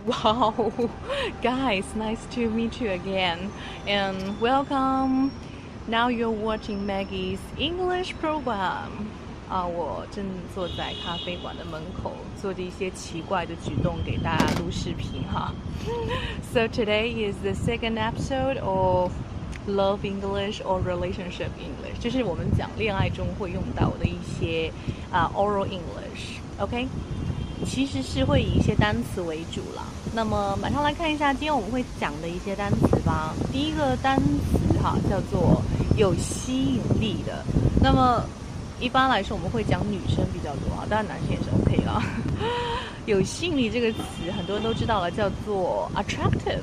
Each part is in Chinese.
Wow, guys, nice to meet you again and welcome. Now you're watching Maggie's English program. 啊，我正坐在咖啡馆的门口，做着一些奇怪的举动给大家录视频哈。So today is the second episode of Love English or Relationship English，就是我们讲恋爱中会用到的一些啊 oral English。OK。 其实是会以一些单词为主啦。那么马上来看一下今天我们会讲的一些单词吧。第一个单词哈叫做有吸引力的。那么一般来说我们会讲女生比较多啊，当然男生也是 OK 了。有吸引力这个词很多人都知道了，叫做 attractive。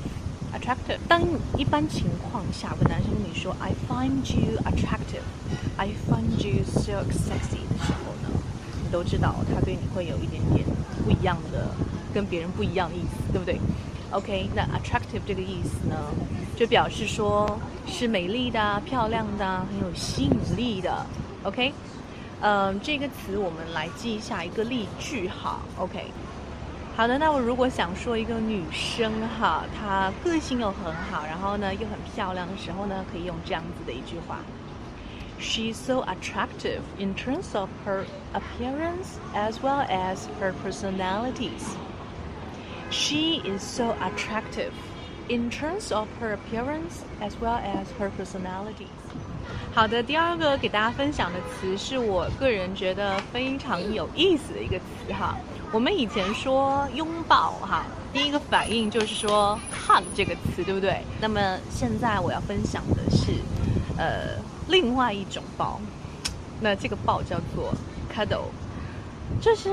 attractive。当一般情况下，个男生跟你说 I find you attractive，I find you so sexy 的时候呢，你都知道他对你会有一点点。不一样的，跟别人不一样的意思，对不对？OK，那 attractive 这个意思呢，就表示说是美丽的、漂亮的、很有吸引力的。OK，嗯，这个词我们来记一下一个例句哈。OK，好的，那我如果想说一个女生哈，她个性又很好，然后呢又很漂亮的时候呢，可以用这样子的一句话。She's so attractive in terms of her appearance as well as her personalities. She is so attractive in terms of her appearance as well as her personalities. 好的，第二个给大家分享的词是我个人觉得非常有意思的一个词哈。我们以前说拥抱哈，第一个反应就是说 hug 这个词，对不对？那么现在我要分享的是，呃。 另外一种抱，那这个抱叫做 cuddle，就是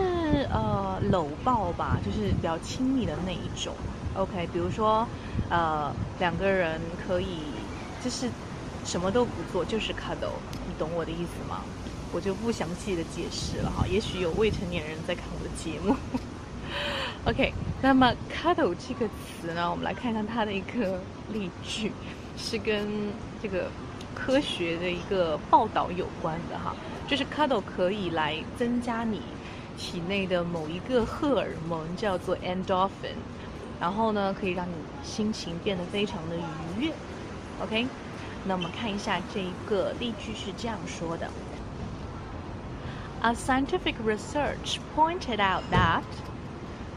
呃搂抱吧，就是比较亲密的那一种。OK，比如说呃两个人可以就是什么都不做，就是 cuddle，你懂我的意思吗？我就不详细的解释了哈，也许有未成年人在看我的节目。OK，那么 cuddle 这个词呢，我们来看看它的一个例句，是跟这个。科学的一个报道有关的哈，就是 cuddle 可以来增加你体内的某一个荷尔蒙，叫做 endorphin，然后呢，可以让你心情变得非常的愉悦。OK，那我们看一下这一个例句是这样说的：A scientific research pointed out that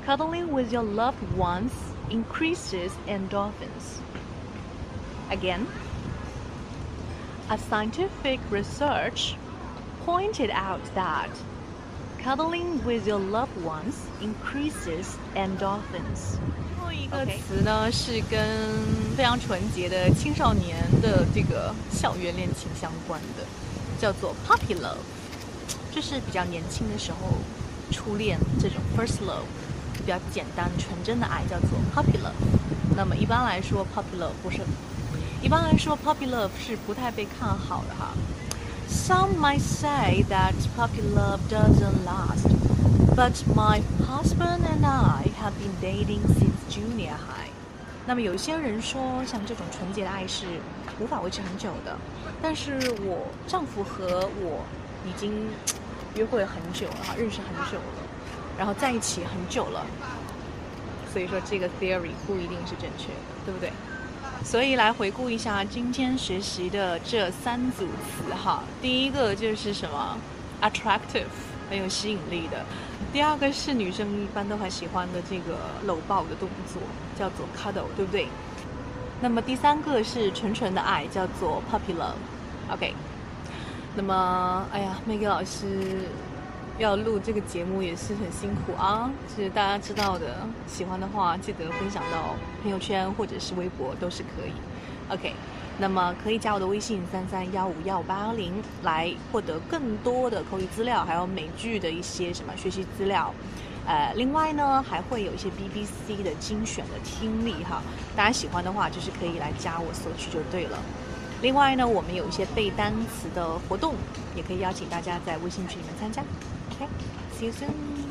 cuddling with your loved ones increases endorphins. Again. A scientific research pointed out that cuddling with your loved ones increases endorphins. 最后一个词呢是跟非常纯洁的青少年的这个校园恋情相关的，叫做 puppy love，就是比较年轻的时候初恋这种 first love，比较简单纯真的爱叫做 puppy love。那么一般来说，puppy love 不是 一般来说，puppy love 是不太被看好的哈。Some might say that puppy love doesn't last, but my husband and I have been dating since junior high. 那么有一些人说，像这种纯洁的爱是无法维持很久的。但是我丈夫和我已经约会很久了哈，认识很久了，然后在一起很久了。所以说这个 theory 不一定是正确的，对不对？所以来回顾一下今天学习的这三组词哈，第一个就是什么，attractive，很有吸引力的；第二个是女生一般都很喜欢的这个搂抱的动作，叫做 cuddle，对不对？那么第三个是纯纯的爱，叫做 puppy love。OK，那么哎呀，Maggie 老师。要录这个节目也是很辛苦啊，其实大家知道的，喜欢的话记得分享到朋友圈或者是微博都是可以。OK，那么可以加我的微信三三幺五幺八幺零来获得更多的口语资料，还有美剧的一些什么学习资料。呃，另外呢还会有一些 BBC 的精选的听力哈，大家喜欢的话就是可以来加我索取就对了。另外呢，我们有一些背单词的活动，也可以邀请大家在微信群里面参加。Okay, see you soon.